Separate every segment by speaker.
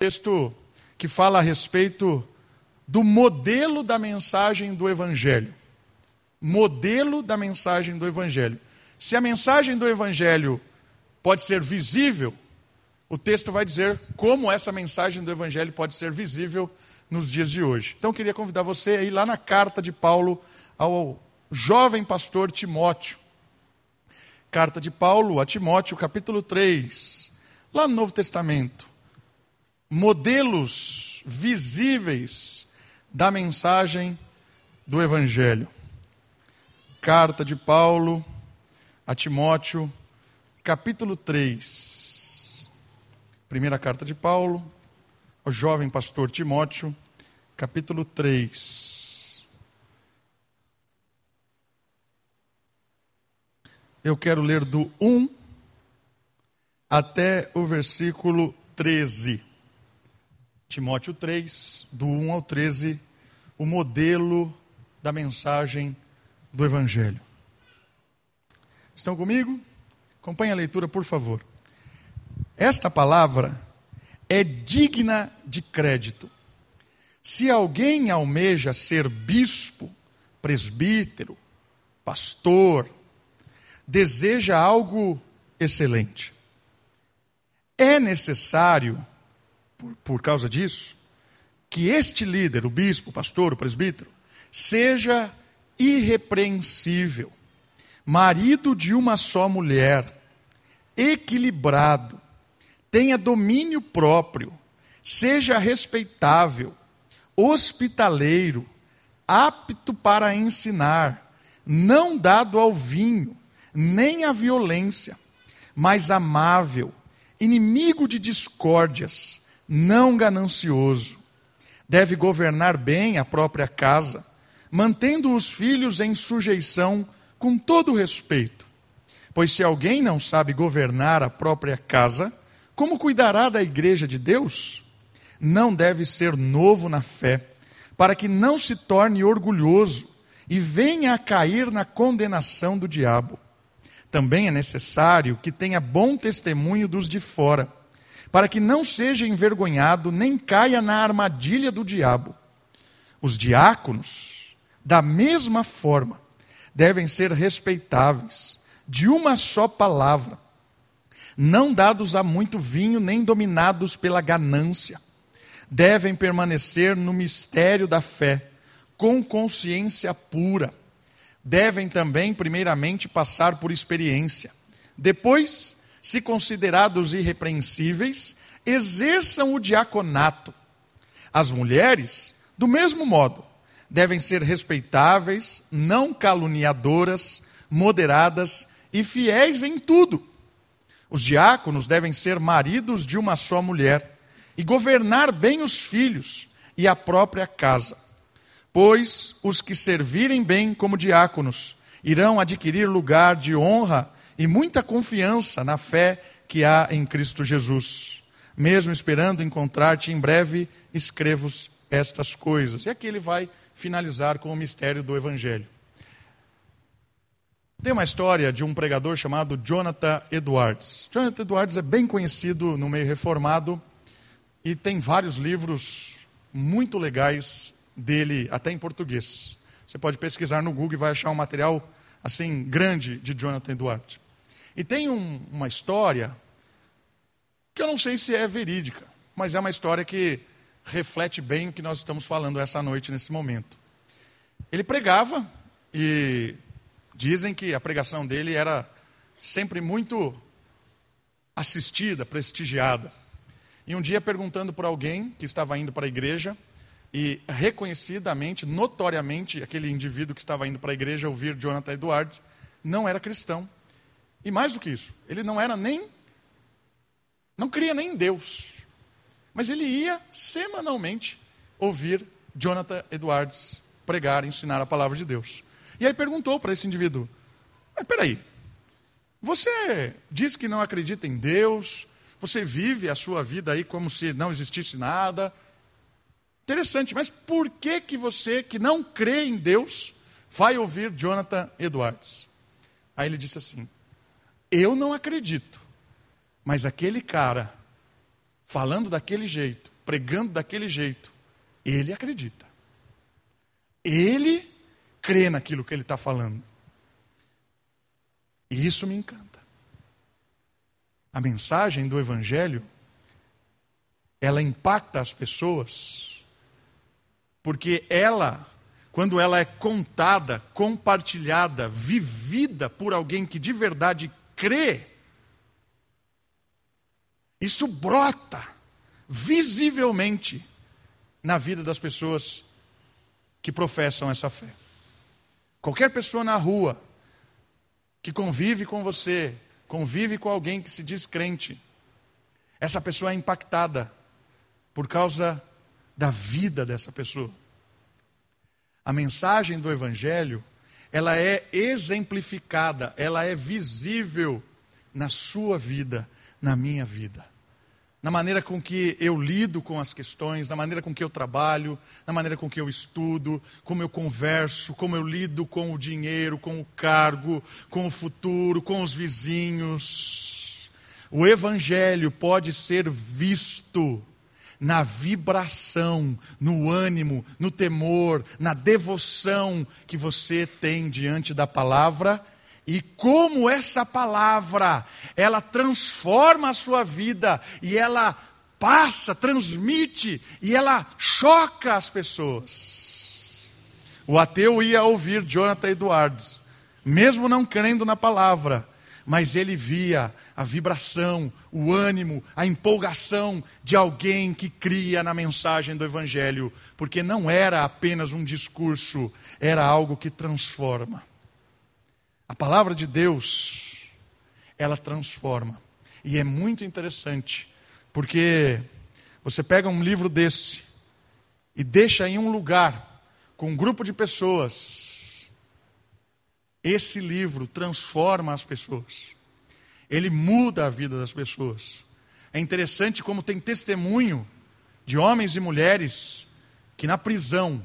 Speaker 1: texto que fala a respeito do modelo da mensagem do Evangelho. Modelo da mensagem do Evangelho. Se a mensagem do Evangelho pode ser visível, o texto vai dizer como essa mensagem do Evangelho pode ser visível nos dias de hoje. Então, eu queria convidar você a ir lá na carta de Paulo ao jovem pastor Timóteo. Carta de Paulo a Timóteo, capítulo 3, lá no Novo Testamento. Modelos visíveis da mensagem do Evangelho. Carta de Paulo a Timóteo, capítulo 3. Primeira carta de Paulo ao jovem pastor Timóteo, capítulo 3. Eu quero ler do 1 até o versículo 13. Timóteo 3, do 1 ao 13, o modelo da mensagem do Evangelho. Estão comigo? Acompanhe a leitura, por favor. Esta palavra é digna de crédito. Se alguém almeja ser bispo, presbítero, pastor, deseja algo excelente. É necessário por, por causa disso, que este líder, o bispo, o pastor, o presbítero, seja irrepreensível, marido de uma só mulher, equilibrado, tenha domínio próprio, seja respeitável, hospitaleiro, apto para ensinar, não dado ao vinho, nem à violência, mas amável, inimigo de discórdias, não ganancioso. Deve governar bem a própria casa, mantendo os filhos em sujeição com todo respeito. Pois se alguém não sabe governar a própria casa, como cuidará da igreja de Deus? Não deve ser novo na fé, para que não se torne orgulhoso e venha a cair na condenação do diabo. Também é necessário que tenha bom testemunho dos de fora para que não seja envergonhado nem caia na armadilha do diabo. Os diáconos, da mesma forma, devem ser respeitáveis, de uma só palavra, não dados a muito vinho, nem dominados pela ganância. Devem permanecer no mistério da fé, com consciência pura. Devem também, primeiramente, passar por experiência. Depois, se considerados irrepreensíveis, exerçam o diaconato. As mulheres, do mesmo modo, devem ser respeitáveis, não caluniadoras, moderadas e fiéis em tudo. Os diáconos devem ser maridos de uma só mulher e governar bem os filhos e a própria casa. Pois os que servirem bem como diáconos irão adquirir lugar de honra e muita confiança na fé que há em Cristo Jesus. Mesmo esperando encontrar-te em breve, escrevo estas coisas. E aqui ele vai finalizar com o mistério do Evangelho. Tem uma história de um pregador chamado Jonathan Edwards. Jonathan Edwards é bem conhecido no meio reformado e tem vários livros muito legais dele, até em português. Você pode pesquisar no Google e vai achar um material assim grande de Jonathan Edwards. E tem um, uma história que eu não sei se é verídica, mas é uma história que reflete bem o que nós estamos falando essa noite, nesse momento. Ele pregava e dizem que a pregação dele era sempre muito assistida, prestigiada. E um dia, perguntando por alguém que estava indo para a igreja, e reconhecidamente, notoriamente, aquele indivíduo que estava indo para a igreja ouvir Jonathan Edwards, não era cristão. E mais do que isso, ele não era nem. Não cria nem em Deus. Mas ele ia semanalmente ouvir Jonathan Edwards pregar, ensinar a palavra de Deus. E aí perguntou para esse indivíduo: Mas peraí, você diz que não acredita em Deus, você vive a sua vida aí como se não existisse nada. Interessante, mas por que que você que não crê em Deus vai ouvir Jonathan Edwards? Aí ele disse assim: eu não acredito. Mas aquele cara, falando daquele jeito, pregando daquele jeito, ele acredita. Ele crê naquilo que ele está falando. E isso me encanta. A mensagem do Evangelho, ela impacta as pessoas, porque ela, quando ela é contada, compartilhada, vivida por alguém que de verdade crê, isso brota visivelmente na vida das pessoas que professam essa fé. Qualquer pessoa na rua que convive com você, convive com alguém que se diz crente, essa pessoa é impactada por causa da vida dessa pessoa. A mensagem do Evangelho, ela é exemplificada, ela é visível na sua vida, na minha vida na maneira com que eu lido com as questões, na maneira com que eu trabalho, na maneira com que eu estudo, como eu converso, como eu lido com o dinheiro, com o cargo, com o futuro, com os vizinhos. O Evangelho pode ser visto na vibração, no ânimo, no temor, na devoção que você tem diante da palavra e como essa palavra, ela transforma a sua vida e ela passa, transmite e ela choca as pessoas. O ateu ia ouvir Jonathan Edwards, mesmo não crendo na palavra, mas ele via a vibração, o ânimo, a empolgação de alguém que cria na mensagem do Evangelho, porque não era apenas um discurso, era algo que transforma. A palavra de Deus, ela transforma. E é muito interessante, porque você pega um livro desse e deixa em um lugar com um grupo de pessoas. Esse livro transforma as pessoas. Ele muda a vida das pessoas. É interessante como tem testemunho de homens e mulheres que na prisão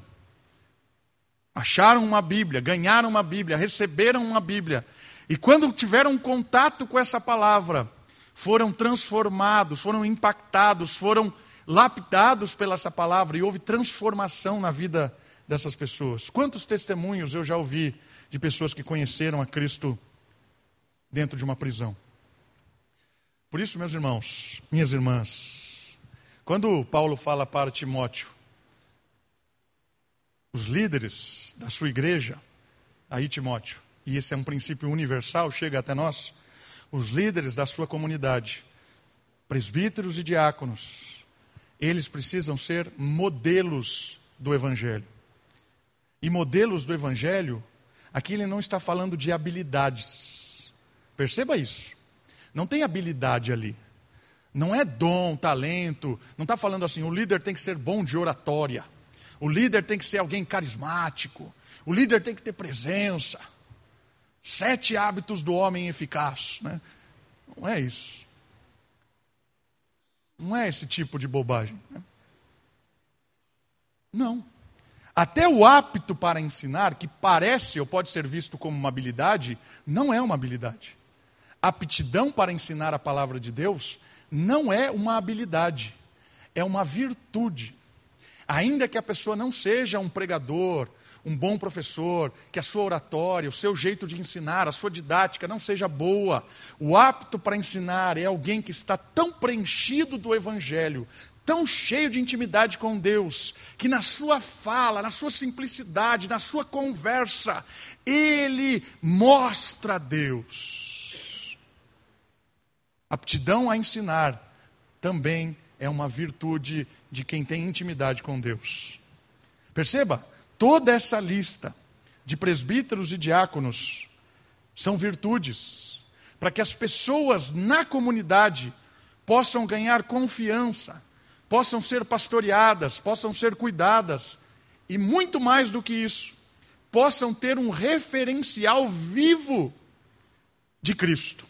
Speaker 1: acharam uma Bíblia, ganharam uma Bíblia, receberam uma Bíblia. E quando tiveram contato com essa palavra, foram transformados, foram impactados, foram lapidados pela essa palavra e houve transformação na vida dessas pessoas. Quantos testemunhos eu já ouvi de pessoas que conheceram a Cristo dentro de uma prisão? Por isso, meus irmãos, minhas irmãs, quando Paulo fala para Timóteo, os líderes da sua igreja, aí Timóteo, e esse é um princípio universal, chega até nós, os líderes da sua comunidade, presbíteros e diáconos, eles precisam ser modelos do Evangelho. E modelos do Evangelho, aqui ele não está falando de habilidades. Perceba isso. Não tem habilidade ali. Não é dom, talento. Não está falando assim, o líder tem que ser bom de oratória. O líder tem que ser alguém carismático. O líder tem que ter presença. Sete hábitos do homem eficaz. Né? Não é isso. Não é esse tipo de bobagem. Né? Não. Até o apto para ensinar, que parece ou pode ser visto como uma habilidade, não é uma habilidade. Aptidão para ensinar a palavra de Deus não é uma habilidade, é uma virtude. Ainda que a pessoa não seja um pregador, um bom professor, que a sua oratória, o seu jeito de ensinar, a sua didática não seja boa, o apto para ensinar é alguém que está tão preenchido do Evangelho, tão cheio de intimidade com Deus, que na sua fala, na sua simplicidade, na sua conversa, ele mostra a Deus. Aptidão a ensinar também é uma virtude de quem tem intimidade com Deus. Perceba, toda essa lista de presbíteros e diáconos são virtudes para que as pessoas na comunidade possam ganhar confiança, possam ser pastoreadas, possam ser cuidadas e muito mais do que isso, possam ter um referencial vivo de Cristo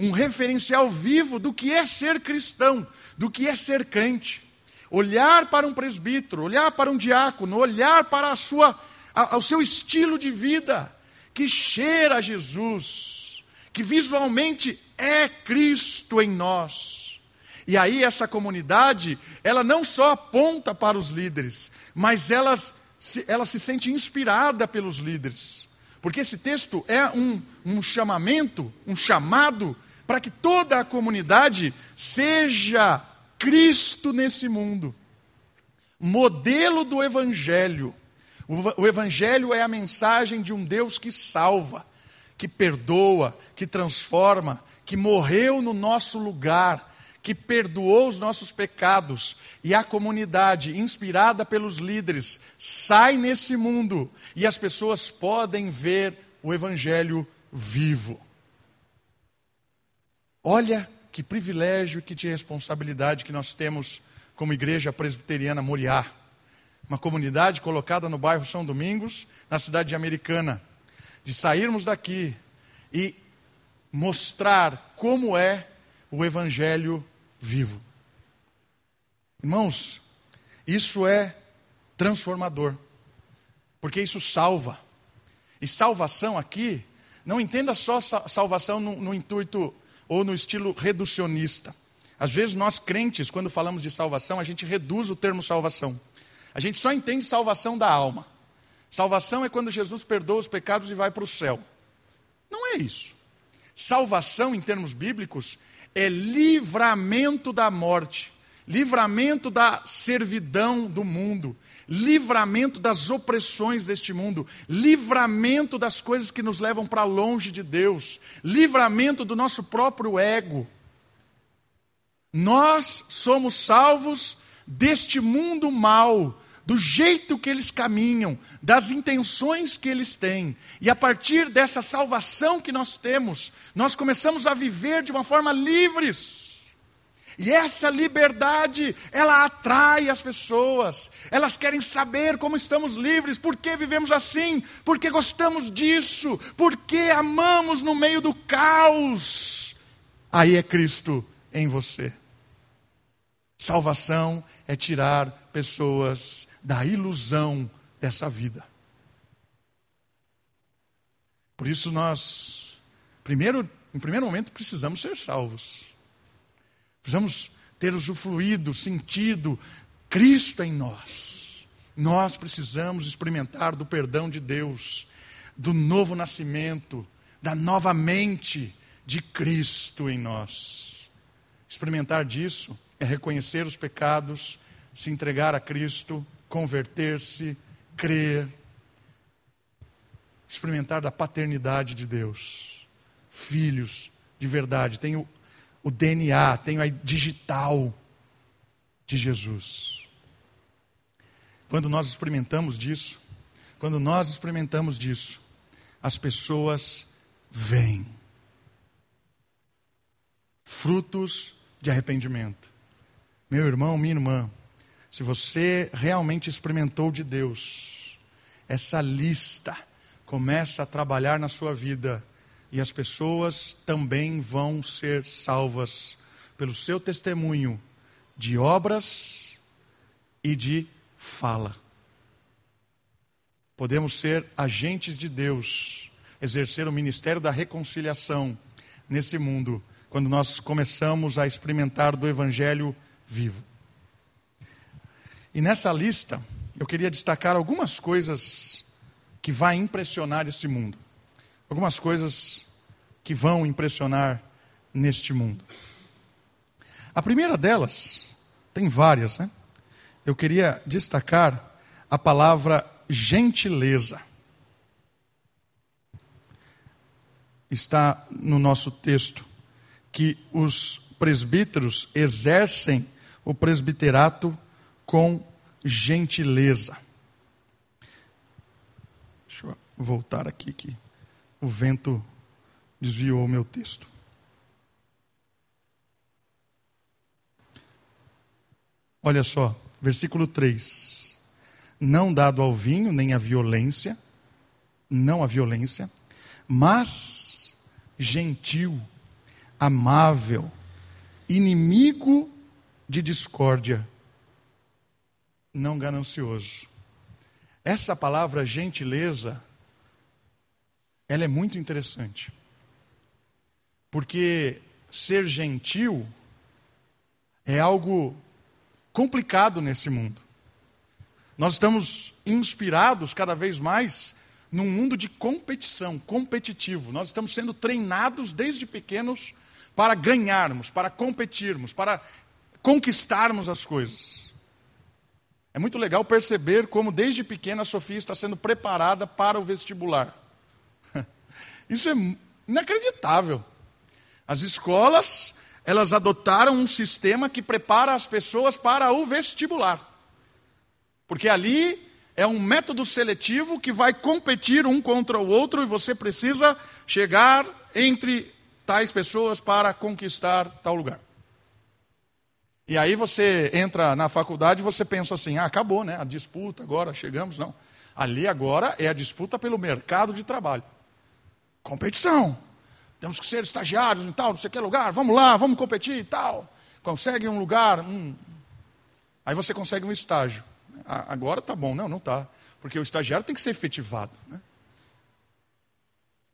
Speaker 1: um referencial vivo do que é ser cristão, do que é ser crente. Olhar para um presbítero, olhar para um diácono, olhar para a sua, a, o seu estilo de vida, que cheira a Jesus, que visualmente é Cristo em nós. E aí essa comunidade, ela não só aponta para os líderes, mas elas, ela se sente inspirada pelos líderes. Porque esse texto é um, um chamamento, um chamado para que toda a comunidade seja Cristo nesse mundo. Modelo do Evangelho. O, o Evangelho é a mensagem de um Deus que salva, que perdoa, que transforma, que morreu no nosso lugar, que perdoou os nossos pecados, e a comunidade, inspirada pelos líderes, sai nesse mundo e as pessoas podem ver o Evangelho vivo. Olha que privilégio e que responsabilidade que nós temos como Igreja Presbiteriana Moriá, uma comunidade colocada no bairro São Domingos, na cidade de Americana, de sairmos daqui e mostrar como é o Evangelho vivo. Irmãos, isso é transformador, porque isso salva. E salvação aqui, não entenda só salvação no, no intuito ou no estilo reducionista. Às vezes nós crentes, quando falamos de salvação, a gente reduz o termo salvação. A gente só entende salvação da alma. Salvação é quando Jesus perdoa os pecados e vai para o céu. Não é isso. Salvação, em termos bíblicos, é livramento da morte, livramento da servidão do mundo, livramento das opressões deste mundo, livramento das coisas que nos levam para longe de Deus, livramento do nosso próprio ego. Nós somos salvos deste mundo mal, do jeito que eles caminham, das intenções que eles têm. E a partir dessa salvação que nós temos, nós começamos a viver de uma forma livres. E essa liberdade, ela atrai as pessoas. Elas querem saber como estamos livres, por que vivemos assim, por que gostamos disso, por que amamos no meio do caos. Aí é Cristo em você. Salvação é tirar pessoas da ilusão dessa vida. Por isso nós, primeiro, em primeiro momento, precisamos ser salvos. Precisamos ter usufruído, sentido Cristo em nós. Nós precisamos experimentar do perdão de Deus, do novo nascimento, da nova mente de Cristo em nós. Experimentar disso é reconhecer os pecados, se entregar a Cristo, converter-se, crer, experimentar da paternidade de Deus. Filhos de verdade, tem o, DNA, tem a digital de Jesus. Quando nós experimentamos disso, quando nós experimentamos disso, as pessoas vêm. Frutos de arrependimento. Meu irmão, minha irmã, se você realmente experimentou de Deus, essa lista começa a trabalhar na sua vida e as pessoas também vão ser salvas pelo seu testemunho de obras e de fala. Podemos ser agentes de Deus, exercer o ministério da reconciliação nesse mundo, quando nós começamos a experimentar do Evangelho vivo. E nessa lista, eu queria destacar algumas coisas que vão impressionar esse mundo. Algumas coisas que vão impressionar neste mundo. A primeira delas, tem várias, né? Eu queria destacar a palavra gentileza. Está no nosso texto que os presbíteros exercem o presbiterato com gentileza. Deixa eu voltar aqui que o vento desviou o meu texto. Olha só, versículo 3. Não dado ao vinho, nem à violência, não à violência, mas gentil, amável, inimigo de discórdia, não ganancioso. Essa palavra gentileza, ela é muito interessante. Porque ser gentil é algo complicado nesse mundo. Nós estamos inspirados cada vez mais num mundo de competição, competitivo. Nós estamos sendo treinados desde pequenos para ganharmos, para competirmos, para conquistarmos as coisas. É muito legal perceber como desde pequena a Sofia está sendo preparada para o vestibular. Isso é inacreditável. As escolas, elas adotaram um sistema que prepara as pessoas para o vestibular. Porque ali é um método seletivo que vai competir um contra o outro e você precisa chegar entre tais pessoas para conquistar tal lugar. E aí você entra na faculdade e você pensa assim: ah, acabou, né? A disputa, agora chegamos. Não. Ali agora é a disputa pelo mercado de trabalho. Competição. Temos que ser estagiários em tal, não sei que lugar, vamos lá, vamos competir e tal. Consegue um lugar, hum. aí você consegue um estágio. Agora tá bom, não, não tá. Porque o estagiário tem que ser efetivado. Né?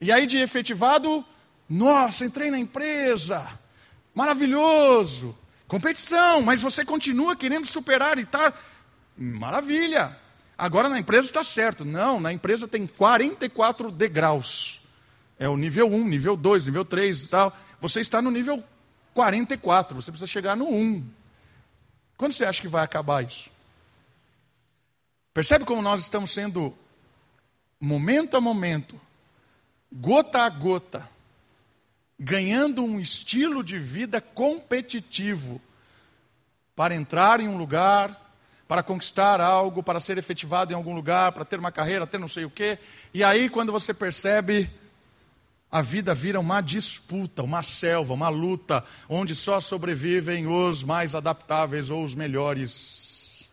Speaker 1: E aí de efetivado, nossa, entrei na empresa, maravilhoso, competição, mas você continua querendo superar e estar, maravilha. Agora na empresa está certo. Não, na empresa tem 44 degraus. É o nível 1, nível 2, nível 3 e tal. Você está no nível 44, você precisa chegar no 1. Quando você acha que vai acabar isso? Percebe como nós estamos sendo, momento a momento, gota a gota, ganhando um estilo de vida competitivo para entrar em um lugar, para conquistar algo, para ser efetivado em algum lugar, para ter uma carreira, ter não sei o quê. E aí, quando você percebe, a vida vira uma disputa, uma selva, uma luta, onde só sobrevivem os mais adaptáveis ou os melhores.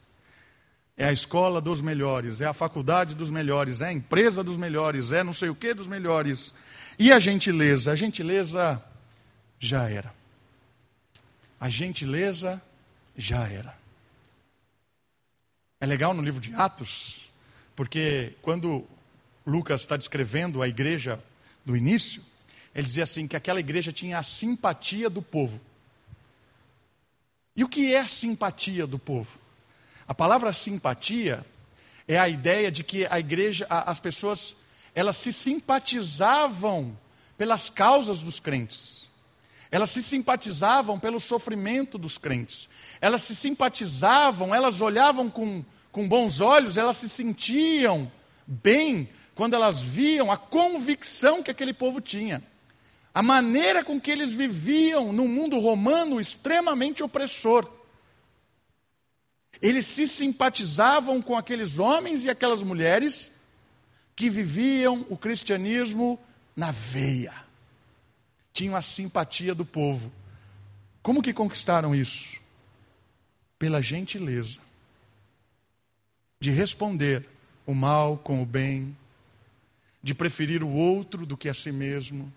Speaker 1: É a escola dos melhores, é a faculdade dos melhores, é a empresa dos melhores, é não sei o que dos melhores. E a gentileza? A gentileza já era. A gentileza já era. É legal no livro de Atos, porque quando Lucas está descrevendo a igreja do início, ele dizia assim que aquela igreja tinha a simpatia do povo. E o que é a simpatia do povo? A palavra simpatia é a ideia de que a igreja, as pessoas, elas se simpatizavam pelas causas dos crentes. Elas se simpatizavam pelo sofrimento dos crentes. Elas se simpatizavam, elas olhavam com, com bons olhos, elas se sentiam bem quando elas viam a convicção que aquele povo tinha, a maneira com que eles viviam num mundo romano extremamente opressor. Eles se simpatizavam com aqueles homens e aquelas mulheres que viviam o cristianismo na veia. Tinham a simpatia do povo. Como que conquistaram isso? Pela gentileza de responder o mal com o bem, de preferir o outro do que a si mesmo,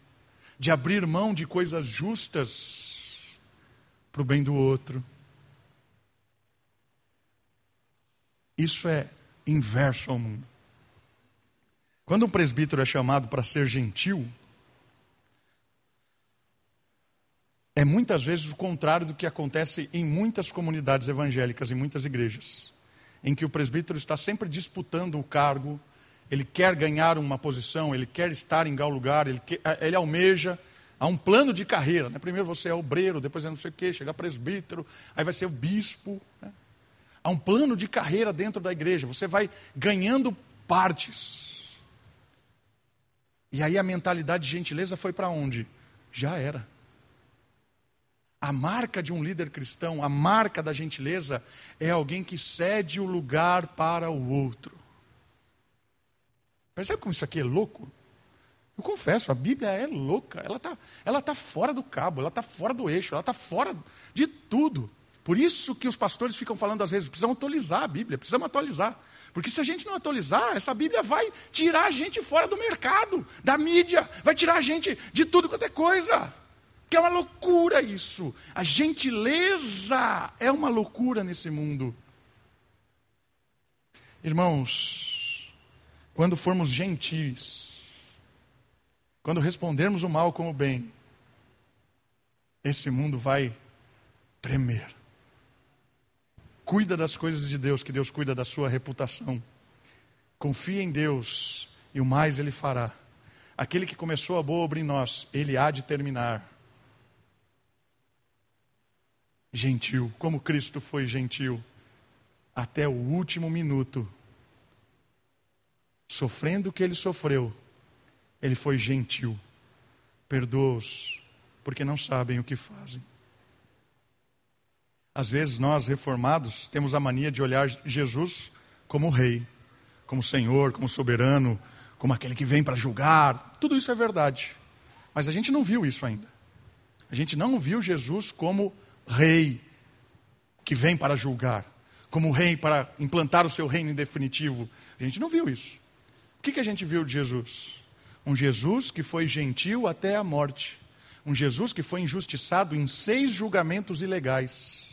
Speaker 1: de abrir mão de coisas justas para o bem do outro. Isso é inverso ao mundo. Quando um presbítero é chamado para ser gentil, é muitas vezes o contrário do que acontece em muitas comunidades evangélicas, em muitas igrejas, em que o presbítero está sempre disputando o cargo, ele quer ganhar uma posição, ele quer estar em tal lugar, ele, quer, ele almeja, há um plano de carreira. Né? Primeiro você é obreiro, depois é não sei o quê, chega presbítero, aí vai ser o bispo. Né? Há um plano de carreira dentro da igreja, você vai ganhando partes. E aí a mentalidade de gentileza foi para onde? Já era. A marca de um líder cristão, a marca da gentileza, é alguém que cede o lugar para o outro. Percebe como isso aqui é louco? Eu confesso, a Bíblia é louca, ela está ela tá fora do cabo, ela está fora do eixo, ela está fora de tudo. Por isso que os pastores ficam falando às vezes, precisamos atualizar a Bíblia, precisamos atualizar. Porque se a gente não atualizar, essa Bíblia vai tirar a gente fora do mercado, da mídia, vai tirar a gente de tudo quanto é coisa. Que é uma loucura isso. A gentileza é uma loucura nesse mundo. Irmãos, quando formos gentis, quando respondermos o mal com o bem, esse mundo vai tremer. Cuida das coisas de Deus, que Deus cuida da sua reputação. Confia em Deus e o mais Ele fará. Aquele que começou a boa obra em nós, Ele há de terminar. Gentil, como Cristo foi gentil, até o último minuto. Sofrendo o que Ele sofreu, Ele foi gentil. Perdoa-os, porque não sabem o que fazem. Às vezes nós, reformados, temos a mania de olhar Jesus como rei, como Senhor, como soberano, como aquele que vem para julgar. Tudo isso é verdade. Mas a gente não viu isso ainda. A gente não viu Jesus como rei que vem para julgar, como rei para implantar o seu reino em definitivo. A gente não viu isso. O que, que a gente viu de Jesus? Um Jesus que foi gentil até a morte. Um Jesus que foi injustiçado em seis julgamentos ilegais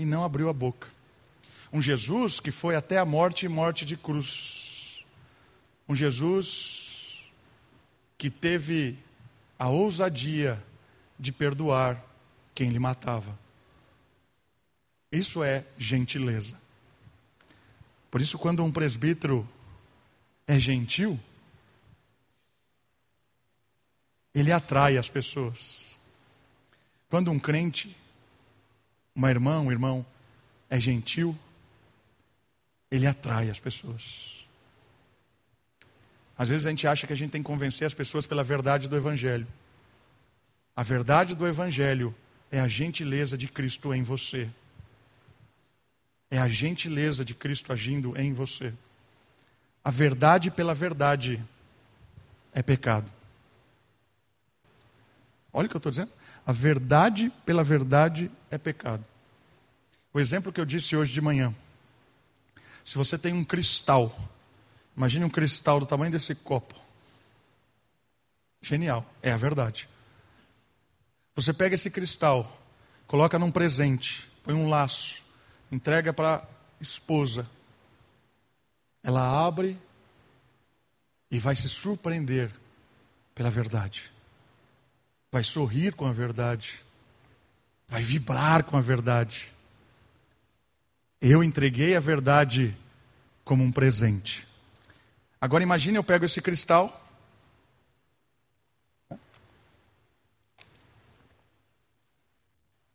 Speaker 1: e não abriu a boca. Um Jesus que foi até a morte e morte de cruz. Um Jesus que teve a ousadia de perdoar quem lhe matava. Isso é gentileza. Por isso, quando um presbítero é gentil, ele atrai as pessoas. Quando um crente uma irmã, um irmão é gentil, ele atrai as pessoas. Às vezes a gente acha que a gente tem que convencer as pessoas pela verdade do Evangelho. A verdade do Evangelho é a gentileza de Cristo em você. É a gentileza de Cristo agindo em você. A verdade pela verdade é pecado. Olha o que eu estou dizendo. A verdade pela verdade é pecado. O exemplo que eu disse hoje de manhã. Se você tem um cristal, imagine um cristal do tamanho desse copo. Genial, é a verdade. Você pega esse cristal, coloca num presente, põe um laço, entrega para a esposa. Ela abre e vai se surpreender pela verdade. Vai sorrir com a verdade. Vai vibrar com a verdade. Eu entreguei a verdade como um presente. Agora imagine eu pego esse cristal.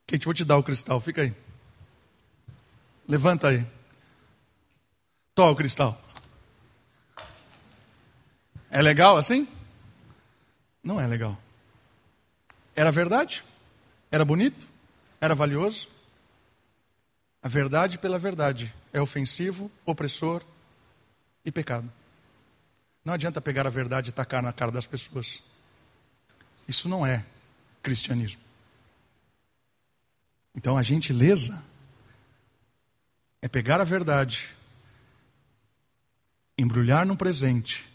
Speaker 1: Kate, vou te dar o cristal, fica aí. Levanta aí. Toma o cristal. É legal assim? Não é legal. Era verdade? Era bonito? Era valioso? A verdade pela verdade é ofensivo, opressor e pecado. Não adianta pegar a verdade e tacar na cara das pessoas. Isso não é cristianismo. Então a gentileza é pegar a verdade, embrulhar num presente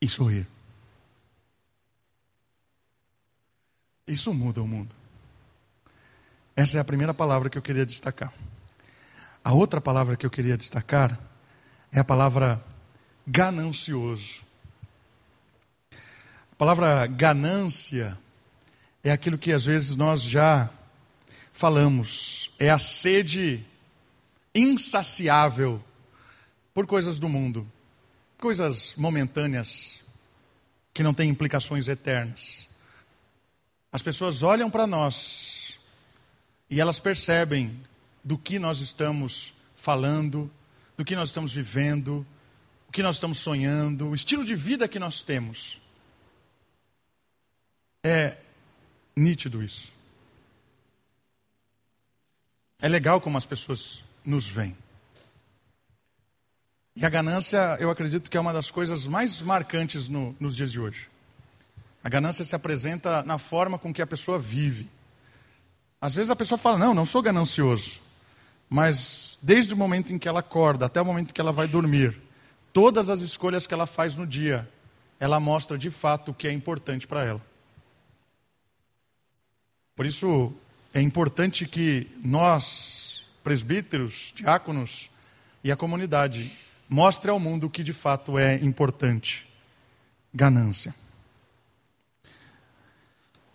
Speaker 1: e sorrir. Isso muda o mundo. Essa é a primeira palavra que eu queria destacar. A outra palavra que eu queria destacar é a palavra ganancioso. A palavra ganância é aquilo que às vezes nós já falamos, é a sede insaciável por coisas do mundo, coisas momentâneas que não têm implicações eternas. As pessoas olham para nós e elas percebem do que nós estamos falando, do que nós estamos vivendo, o que nós estamos sonhando, o estilo de vida que nós temos. É nítido isso. É legal como as pessoas nos veem. E a ganância, eu acredito que é uma das coisas mais marcantes no, nos dias de hoje. A ganância se apresenta na forma com que a pessoa vive. Às vezes a pessoa fala: Não, não sou ganancioso. Mas desde o momento em que ela acorda até o momento que ela vai dormir, todas as escolhas que ela faz no dia, ela mostra de fato o que é importante para ela. Por isso é importante que nós, presbíteros, diáconos e a comunidade, mostre ao mundo o que de fato é importante: ganância.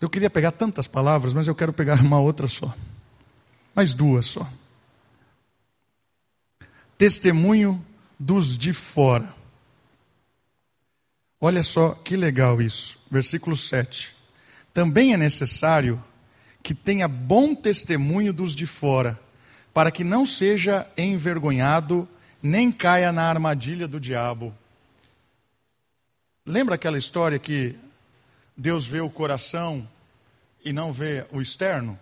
Speaker 1: Eu queria pegar tantas palavras, mas eu quero pegar uma outra só. mais duas só. Testemunho dos de fora. Olha só que legal isso. Versículo 7. Também é necessário que tenha bom testemunho dos de fora, para que não seja envergonhado, nem caia na armadilha do diabo. Lembra aquela história que Deus vê o coração e não vê o externo?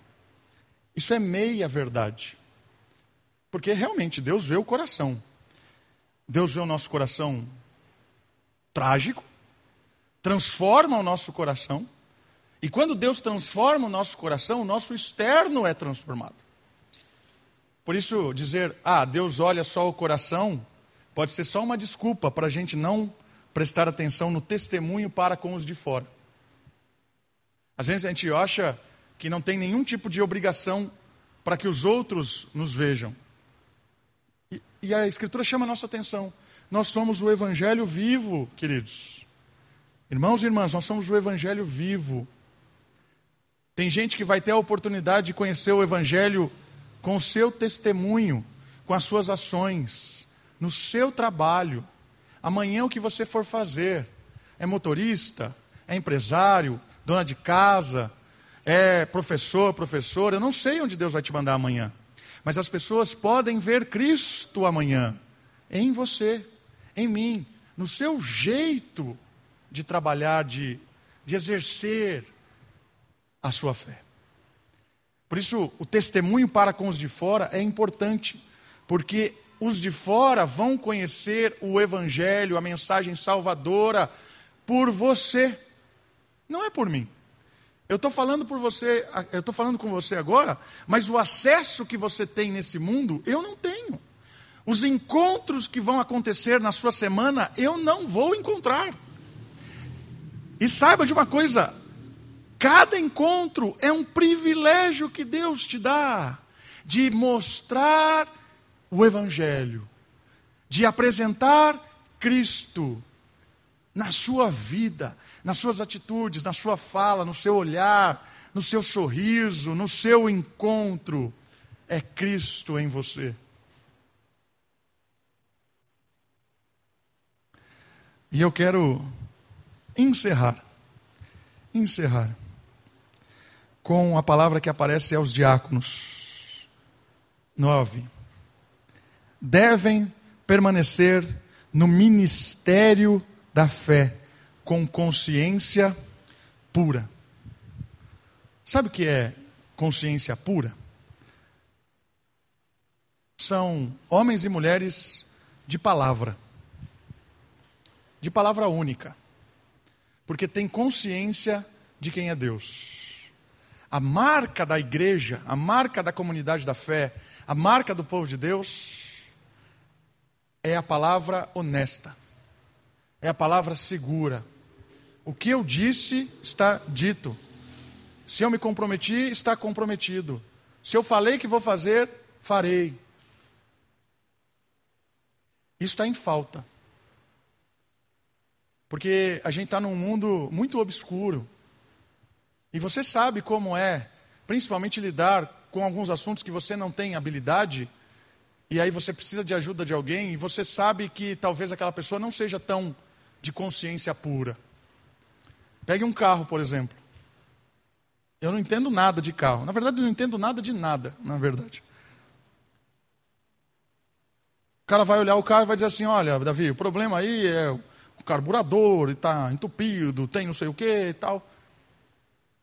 Speaker 1: Isso é meia verdade. Porque realmente Deus vê o coração. Deus vê o nosso coração trágico, transforma o nosso coração. E quando Deus transforma o nosso coração, o nosso externo é transformado. Por isso, dizer, ah, Deus olha só o coração, pode ser só uma desculpa para a gente não prestar atenção no testemunho para com os de fora. Às vezes a gente acha que não tem nenhum tipo de obrigação para que os outros nos vejam. E, e a Escritura chama a nossa atenção. Nós somos o Evangelho vivo, queridos. Irmãos e irmãs, nós somos o Evangelho vivo. Tem gente que vai ter a oportunidade de conhecer o Evangelho com o seu testemunho, com as suas ações, no seu trabalho. Amanhã o que você for fazer, é motorista, é empresário, dona de casa, é professor, professora, eu não sei onde Deus vai te mandar amanhã. Mas as pessoas podem ver Cristo amanhã em você, em mim, no seu jeito de trabalhar, de, de exercer a sua fé. Por isso, o testemunho para com os de fora é importante, porque os de fora vão conhecer o Evangelho, a mensagem salvadora, por você, não é por mim. Eu estou falando por você, eu estou falando com você agora, mas o acesso que você tem nesse mundo, eu não tenho. Os encontros que vão acontecer na sua semana, eu não vou encontrar. E saiba de uma coisa: cada encontro é um privilégio que Deus te dá de mostrar o Evangelho, de apresentar Cristo na sua vida, nas suas atitudes, na sua fala, no seu olhar, no seu sorriso, no seu encontro. É Cristo em você. E eu quero encerrar, encerrar, com a palavra que aparece aos diáconos. 9. Devem permanecer no ministério da fé com consciência pura. Sabe o que é consciência pura? São homens e mulheres de palavra, de palavra única, porque tem consciência de quem é Deus. A marca da igreja, a marca da comunidade da fé, a marca do povo de Deus é a palavra honesta é a palavra segura. O que eu disse está dito. Se eu me comprometi, está comprometido. Se eu falei que vou fazer, farei. Isso está em falta. Porque a gente está num mundo muito obscuro. E você sabe como é, principalmente lidar com alguns assuntos que você não tem habilidade, e aí você precisa de ajuda de alguém, e você sabe que talvez aquela pessoa não seja tão de consciência pura. Pegue um carro, por exemplo. Eu não entendo nada de carro. Na verdade, eu não entendo nada de nada, na verdade. O cara vai olhar o carro e vai dizer assim: olha, Davi, o problema aí é o carburador, está entupido, tem não sei o que e tal.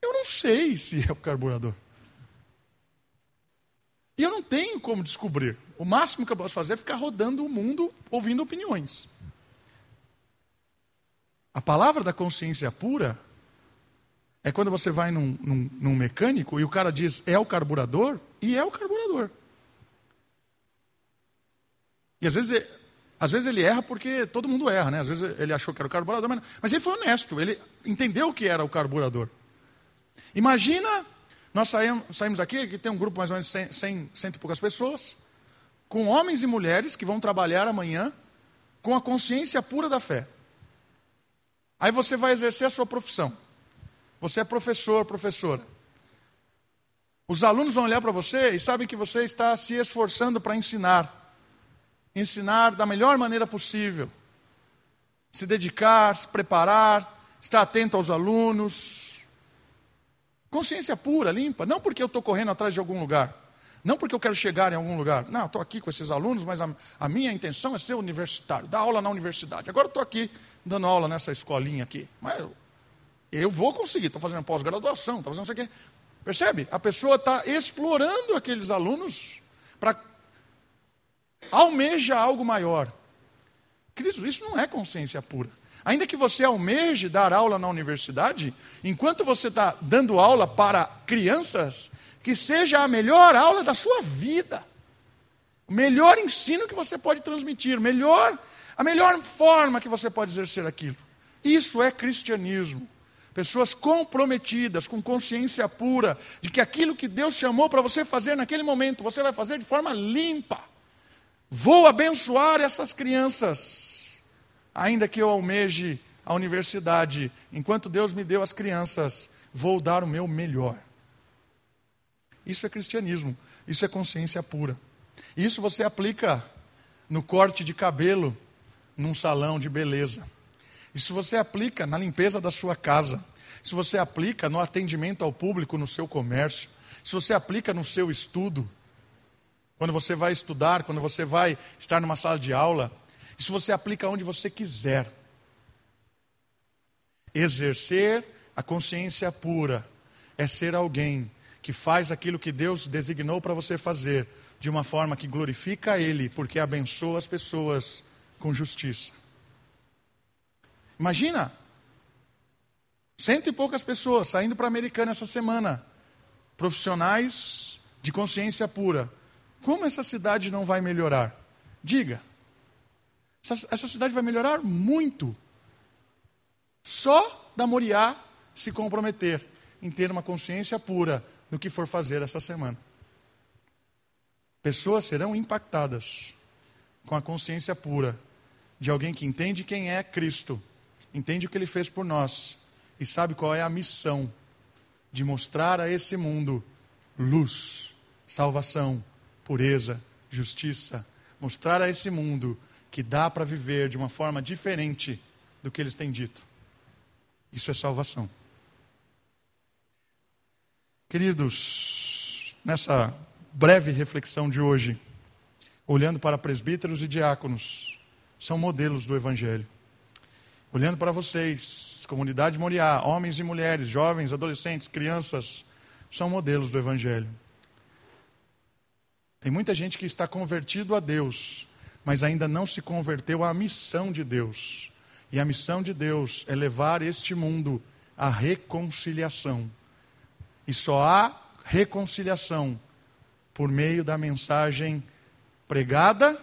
Speaker 1: Eu não sei se é o carburador. E eu não tenho como descobrir. O máximo que eu posso fazer é ficar rodando o mundo ouvindo opiniões. A palavra da consciência pura é quando você vai num, num, num, mecânico e o cara diz é o carburador, e é o carburador. E às vezes, às vezes ele erra porque todo mundo erra, né? Às vezes ele achou que era o carburador, mas, mas ele foi honesto, ele entendeu que era o carburador. Imagina, nós saímos, saímos daqui, que tem um grupo mais ou menos de 100, 100, cento e poucas pessoas, com homens e mulheres que vão trabalhar amanhã com a consciência pura da fé. Aí você vai exercer a sua profissão. Você é professor, professora. Os alunos vão olhar para você e sabem que você está se esforçando para ensinar. Ensinar da melhor maneira possível. Se dedicar, se preparar, estar atento aos alunos. Consciência pura, limpa. Não porque eu estou correndo atrás de algum lugar. Não porque eu quero chegar em algum lugar. Não, estou aqui com esses alunos, mas a, a, minha intenção é ser universitário, dar aula na universidade. Agora estou aqui dando aula nessa escolinha aqui. Mas eu, eu vou conseguir, estou fazendo pós-graduação, estou fazendo isso aqui. Percebe? A pessoa está explorando aqueles alunos para almeja algo maior. Queridos, isso não é consciência pura. Ainda que você almeje dar aula na universidade, enquanto você está dando aula para crianças, que seja a melhor aula da sua vida. O melhor ensino que você pode transmitir, melhor, a melhor forma que você pode exercer aquilo. Isso é cristianismo. Pessoas comprometidas, com consciência pura, de que aquilo que Deus chamou para você fazer naquele momento, você vai fazer de forma limpa. Vou abençoar essas crianças, ainda que eu almeje a universidade, enquanto Deus me deu as crianças, vou dar o meu melhor. Isso é cristianismo, isso é consciência pura. Isso você aplica no corte de cabelo num salão de beleza. Isso você aplica na limpeza da sua casa. Isso você aplica no atendimento ao público no seu comércio. Isso você aplica no seu estudo. Quando você vai estudar, quando você vai estar numa sala de aula. Isso você aplica onde você quiser. Exercer a consciência pura é ser alguém que faz aquilo que Deus designou para você fazer de uma forma que glorifica a Ele, porque abençoa as pessoas com justiça. Imagina, cento e poucas pessoas saindo para a Americana essa semana, profissionais de consciência pura. Como essa cidade não vai melhorar? Diga. Essa, essa cidade vai melhorar muito. Só da Moriá se comprometer em ter uma consciência pura no que for fazer essa semana. Pessoas serão impactadas com a consciência pura de alguém que entende quem é Cristo entende o que ele fez por nós e sabe qual é a missão de mostrar a esse mundo luz, salvação, pureza, justiça, mostrar a esse mundo que dá para viver de uma forma diferente do que eles têm dito. Isso é salvação. Queridos, nessa breve reflexão de hoje, olhando para presbíteros e diáconos, são modelos do Evangelho olhando para vocês, comunidade Moriá, homens e mulheres, jovens, adolescentes, crianças, são modelos do Evangelho. Tem muita gente que está convertido a Deus, mas ainda não se converteu à missão de Deus. E a missão de Deus é levar este mundo à reconciliação. E só há reconciliação por meio da mensagem pregada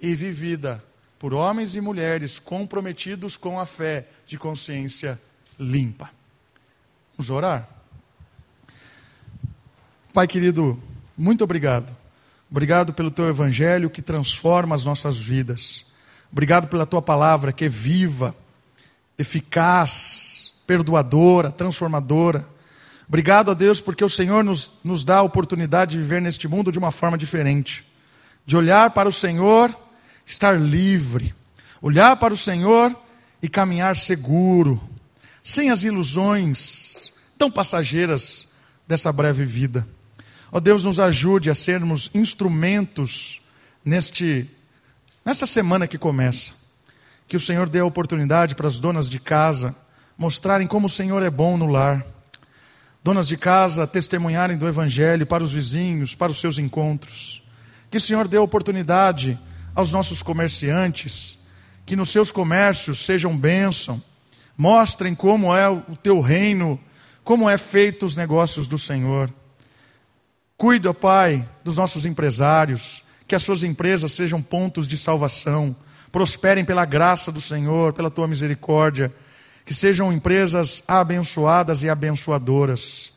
Speaker 1: e vivida por homens e mulheres comprometidos com a fé de consciência limpa. Vamos orar? Pai querido, muito obrigado. Obrigado pelo teu evangelho que transforma as nossas vidas. Obrigado pela tua palavra que é viva, eficaz, perdoadora, transformadora. Obrigado a Deus porque o Senhor nos, nos dá a oportunidade de viver neste mundo de uma forma diferente, de olhar para o Senhor estar livre, olhar para o Senhor e caminhar seguro, sem as ilusões tão passageiras dessa breve vida. Ó oh, Deus, nos ajude a sermos instrumentos neste nessa semana que começa. Que o Senhor dê a oportunidade para as donas de casa mostrarem como o Senhor é bom no lar. Donas de casa testemunharem do Evangelho para os vizinhos, para os seus encontros. Que o Senhor dê a oportunidade aos nossos comerciantes, que nos seus comércios sejam bênção, mostrem como é o teu reino, como é feito os negócios do Senhor. Cuida, Pai, dos nossos empresários, que as suas empresas sejam pontos de salvação, prosperem pela graça do Senhor, pela tua misericórdia, que sejam empresas abençoadas e abençoadoras.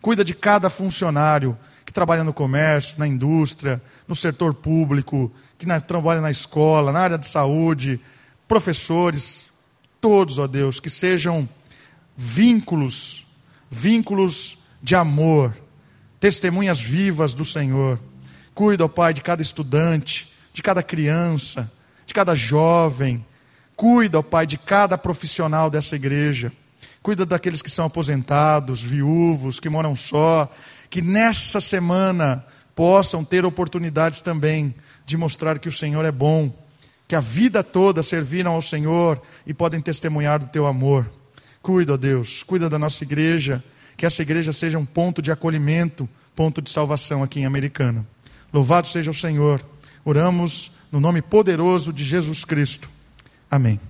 Speaker 1: Cuida de cada funcionário, que trabalha no comércio, na indústria, no setor público, que na, trabalha na escola, na área de saúde, professores, todos, ó Deus, que sejam vínculos, vínculos de amor, testemunhas vivas do Senhor. Cuida, ó Pai, de cada estudante, de cada criança, de cada jovem. Cuida, ó Pai, de cada profissional dessa igreja. Cuida daqueles que são aposentados, viúvos, que moram só, que nessa semana possam ter oportunidades também de mostrar que o Senhor é bom, que a vida toda serviram ao Senhor e podem testemunhar do teu amor. Cuida, ó Deus, cuida da nossa igreja, que essa igreja seja um ponto de acolhimento, ponto de salvação aqui em Americana. Louvado seja o Senhor. Oramos no nome poderoso de Jesus Cristo. Amém.